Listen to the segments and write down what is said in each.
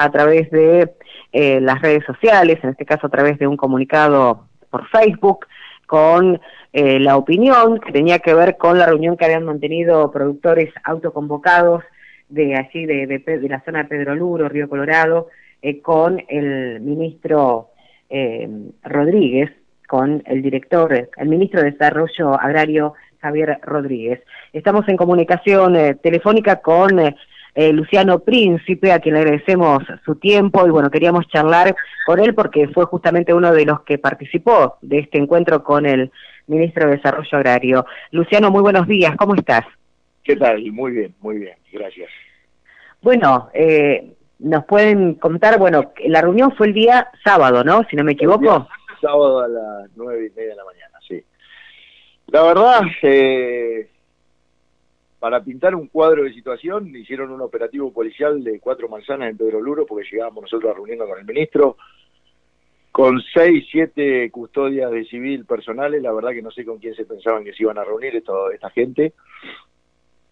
a través de eh, las redes sociales, en este caso a través de un comunicado por Facebook, con eh, la opinión que tenía que ver con la reunión que habían mantenido productores autoconvocados de allí, de, de, la zona de Pedro Luro, Río Colorado, eh, con el ministro Rodríguez, con el director, el ministro de Desarrollo Agrario, Javier Rodríguez. Estamos en comunicación telefónica con eh, Luciano Príncipe, a quien le agradecemos su tiempo y bueno, queríamos charlar con él porque fue justamente uno de los que participó de este encuentro con el ministro de Desarrollo Agrario. Luciano, muy buenos días, ¿cómo estás? ¿Qué tal? Muy bien, muy bien, gracias. Bueno, eh, nos pueden contar, bueno, la reunión fue el día sábado, ¿no? Si no me equivoco. sábado a las nueve y media de la mañana, sí. La verdad, eh, para pintar un cuadro de situación, hicieron un operativo policial de cuatro manzanas en Pedro Luro, porque llegábamos nosotros a reunirnos con el ministro, con seis, siete custodias de civil personales, la verdad que no sé con quién se pensaban que se iban a reunir esta gente.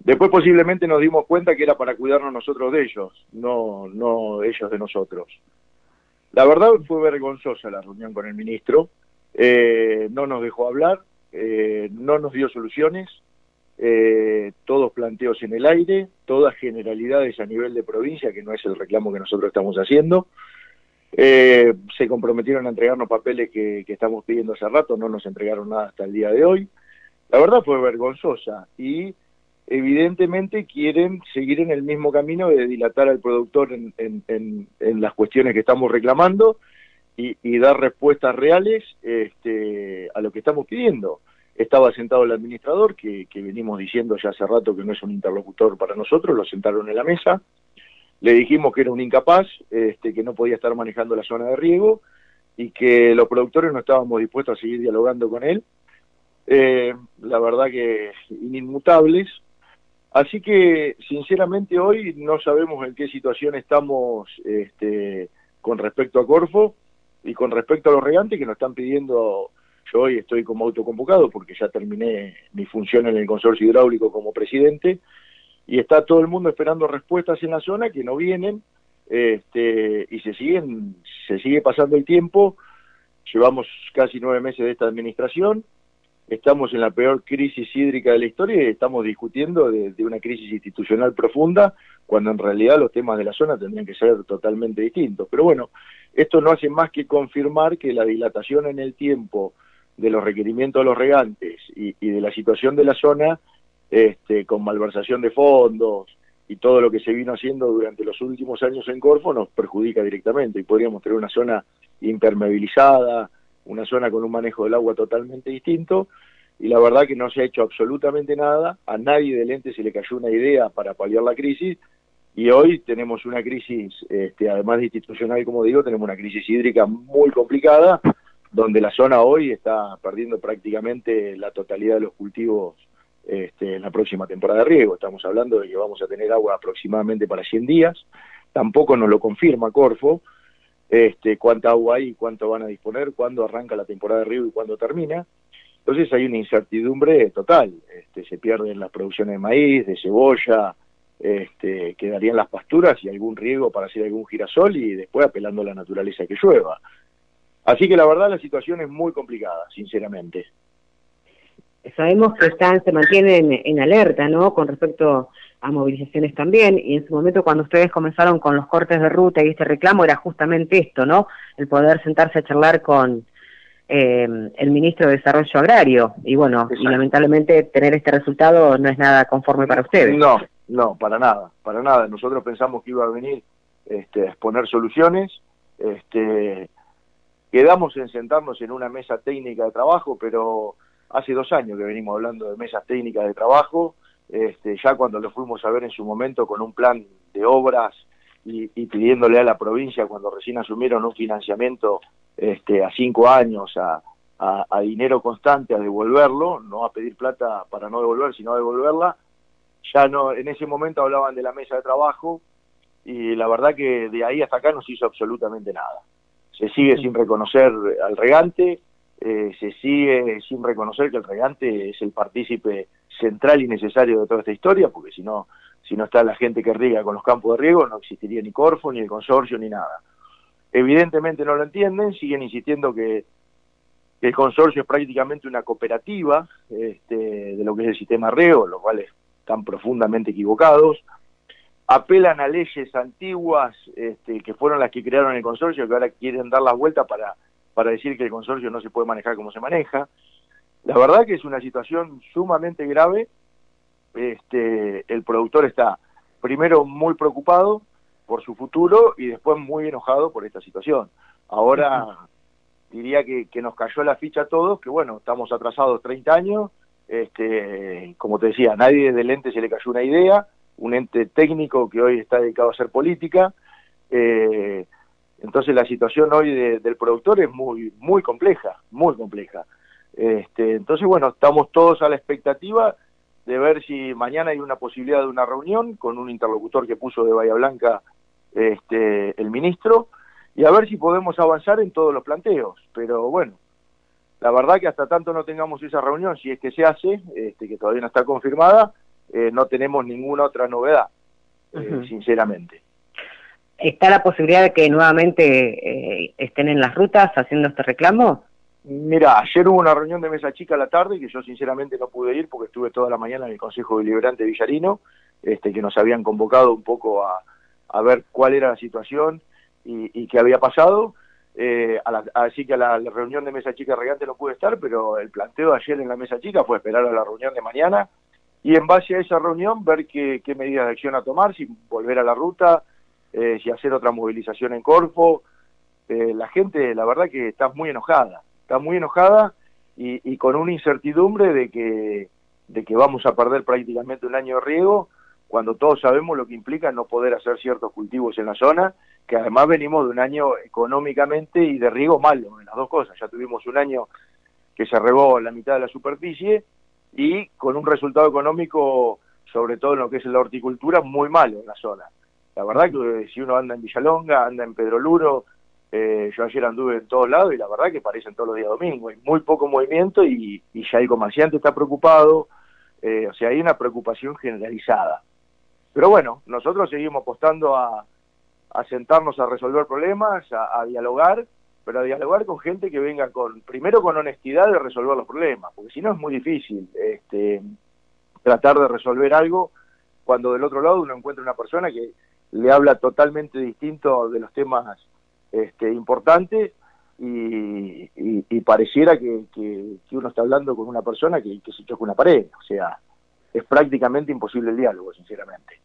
Después posiblemente nos dimos cuenta que era para cuidarnos nosotros de ellos, no, no ellos de nosotros. La verdad fue vergonzosa la reunión con el ministro, eh, no nos dejó hablar, eh, no nos dio soluciones, eh, todos planteos en el aire, todas generalidades a nivel de provincia, que no es el reclamo que nosotros estamos haciendo. Eh, se comprometieron a entregarnos papeles que, estamos pidiendo hace rato, no nos entregaron nada hasta el día de hoy. La verdad fue vergonzosa y evidentemente quieren seguir en el mismo camino de dilatar al productor en, las cuestiones que estamos reclamando y, y dar respuestas reales este, a lo que estamos pidiendo estaba sentado el administrador, que, venimos diciendo ya hace rato que no es un interlocutor para nosotros, lo sentaron en la mesa, le dijimos que era un incapaz, este, que no podía estar manejando la zona de riego y que los productores no estábamos dispuestos a seguir dialogando con él, eh, la verdad que inmutables. Así que, sinceramente, hoy no sabemos en qué situación estamos este, con respecto a Corfo y con respecto a los regantes que nos están pidiendo yo hoy estoy como autoconvocado porque ya terminé mi función en el consorcio hidráulico como presidente y está todo el mundo esperando respuestas en la zona que no vienen este, y se siguen se sigue pasando el tiempo llevamos casi nueve meses de esta administración estamos en la peor crisis hídrica de la historia y estamos discutiendo de, de, una crisis institucional profunda, cuando en realidad los temas de la zona tendrían que ser totalmente distintos. Pero bueno, esto no hace más que confirmar que la dilatación en el tiempo de los requerimientos de los regantes y, de la situación de la zona, este, con malversación de fondos y todo lo que se vino haciendo durante los últimos años en Corfo, nos perjudica directamente. Y podríamos tener una zona impermeabilizada, una zona con un manejo del agua totalmente distinto, y la verdad que no se ha hecho absolutamente nada, a nadie del ente se le cayó una idea para paliar la crisis, y hoy tenemos una crisis, este, además de institucional, como digo, tenemos una crisis hídrica muy complicada, donde la zona hoy está perdiendo prácticamente la totalidad de los cultivos este, en la próxima temporada de riego. Estamos hablando de que vamos a tener agua aproximadamente para 100 días. Tampoco nos lo confirma Corfo este, cuánta agua hay cuánto van a disponer, cuándo arranca la temporada de riego y cuándo termina. Entonces hay una incertidumbre total. Este, se pierden las producciones de maíz, de cebolla, este, quedarían las pasturas y algún riego para hacer algún girasol y después apelando a la naturaleza que llueva. Así que la verdad la situación es muy complicada, sinceramente. Sabemos que están, se mantienen en alerta, ¿no? Con respecto a movilizaciones también, y en su momento cuando ustedes comenzaron con los cortes de ruta y este reclamo era justamente esto, ¿no? El poder sentarse a charlar con eh, el ministro de Desarrollo Agrario, y bueno, y lamentablemente tener este resultado no es nada conforme para ustedes. No, no, para nada, para nada. Nosotros pensamos que iba a venir este, a exponer soluciones, este, Quedamos en sentarnos en una mesa técnica de trabajo, pero hace dos años que venimos hablando de mesas técnicas de trabajo, este, ya cuando lo fuimos a ver en su momento con un plan de obras y, pidiéndole a la provincia cuando recién asumieron un financiamiento este, a cinco años a, a, dinero constante a devolverlo, no a pedir plata para no devolver, sino a devolverla, ya no, en ese momento hablaban de la mesa de trabajo y la verdad que de ahí hasta acá no se hizo absolutamente nada se sigue sin reconocer al regante, eh, se sigue sin reconocer que el regante es el partícipe central y necesario de toda esta historia, porque si no si no está la gente que riega con los campos de riego, no existiría ni Corfo, ni el consorcio, ni nada. Evidentemente no lo entienden, siguen insistiendo que, el consorcio es prácticamente una cooperativa este, de lo que es el sistema riego, los cuales están profundamente equivocados. Apelan a leyes antiguas este, que fueron las que crearon el consorcio, que ahora quieren dar la vuelta para, para decir que el consorcio no se puede manejar como se maneja. La verdad que es una situación sumamente grave este, el productor está primero muy preocupado por su futuro y después muy enojado por esta situación. Ahora diría que, nos cayó la ficha a todos, que bueno, estamos atrasados 30 años, este, como te decía, a nadie del ente se le cayó una idea, un ente técnico que hoy está dedicado a hacer política, eh, entonces la situación hoy del productor es muy, muy compleja, muy compleja. Este, entonces bueno, estamos todos a la expectativa de ver si mañana hay una posibilidad de una reunión con un interlocutor que puso de Bahía Blanca este, el ministro y a ver si podemos avanzar en todos los planteos. Pero bueno, la verdad que hasta tanto no tengamos esa reunión, si es que se hace, este, que todavía no está confirmada, eh, no tenemos ninguna otra novedad, eh, sinceramente. ¿Está la posibilidad de que nuevamente eh, estén en las rutas haciendo este reclamo? Mira, ayer hubo una reunión de mesa chica a la tarde que yo sinceramente no pude ir porque estuve toda la mañana en el Consejo Deliberante Villarino, este, que nos habían convocado un poco a, ver cuál era la situación y, qué había pasado. Eh, así que a la, reunión de mesa chica regante no pude estar, pero el planteo ayer en la mesa chica fue esperar a la reunión de mañana y en base a esa reunión ver qué, medidas de acción a tomar, si volver a la ruta, eh, si hacer otra movilización en Corfo. Eh, la gente, la verdad que está muy enojada está muy enojada y, con una incertidumbre de que, de que vamos a perder prácticamente un año de riego, cuando todos sabemos lo que implica no poder hacer ciertos cultivos en la zona, que además venimos de un año económicamente y de riego malo, en las dos cosas. Ya tuvimos un año que se regó la mitad de la superficie y con un resultado económico, sobre todo en lo que es la horticultura, muy malo en la zona. La verdad que si uno anda en Villalonga, anda en Pedro Luro, eh, yo ayer anduve en todos lados y la verdad que parecen todos los días domingo. Hay muy poco movimiento y, ya el comerciante está preocupado. Eh, o sea, hay una preocupación generalizada. Pero bueno, nosotros seguimos apostando a, sentarnos a resolver problemas, a, dialogar, pero dialogar con gente que venga con, primero con honestidad de resolver los problemas, porque si no es muy difícil este, tratar de resolver algo cuando del otro lado uno encuentra una persona que le habla totalmente distinto de los temas este, importante y, pareciera que, uno está hablando con una persona que, se choca una pared. O sea, es prácticamente imposible el diálogo, sinceramente.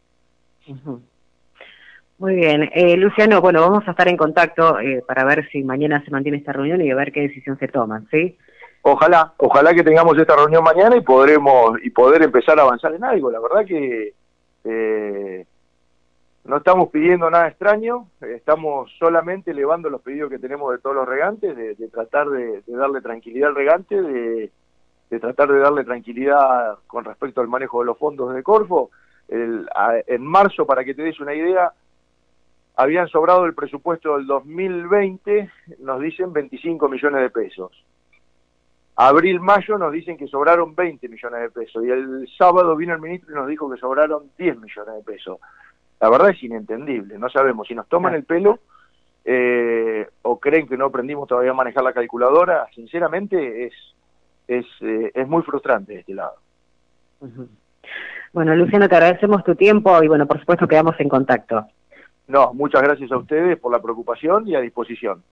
Muy bien. Eh, Luciano, bueno, vamos a estar en contacto eh, para ver si mañana se mantiene esta reunión y a ver qué decisión se toma, ¿sí? Ojalá, ojalá que tengamos esta reunión mañana y podremos y poder empezar a avanzar en algo. La verdad que eh, no estamos pidiendo nada extraño, estamos solamente elevando los pedidos que tenemos de todos los regantes, de, tratar de, darle tranquilidad al regante, de, tratar de darle tranquilidad con respecto al manejo de los fondos de Corfo. en marzo, para que te des una idea, habían sobrado el presupuesto del 2020, nos dicen 25 millones de pesos. Abril, mayo nos dicen que sobraron 20 millones de pesos y el sábado vino el ministro y nos dijo que sobraron 10 millones de pesos. La verdad es inentendible, no sabemos si nos toman el pelo eh, o creen que no aprendimos todavía a manejar la calculadora, sinceramente es, es, eh, es muy frustrante de este lado. Bueno, Luciano, te agradecemos tu tiempo y bueno, por supuesto quedamos en contacto. No, muchas gracias a ustedes por la preocupación y a disposición.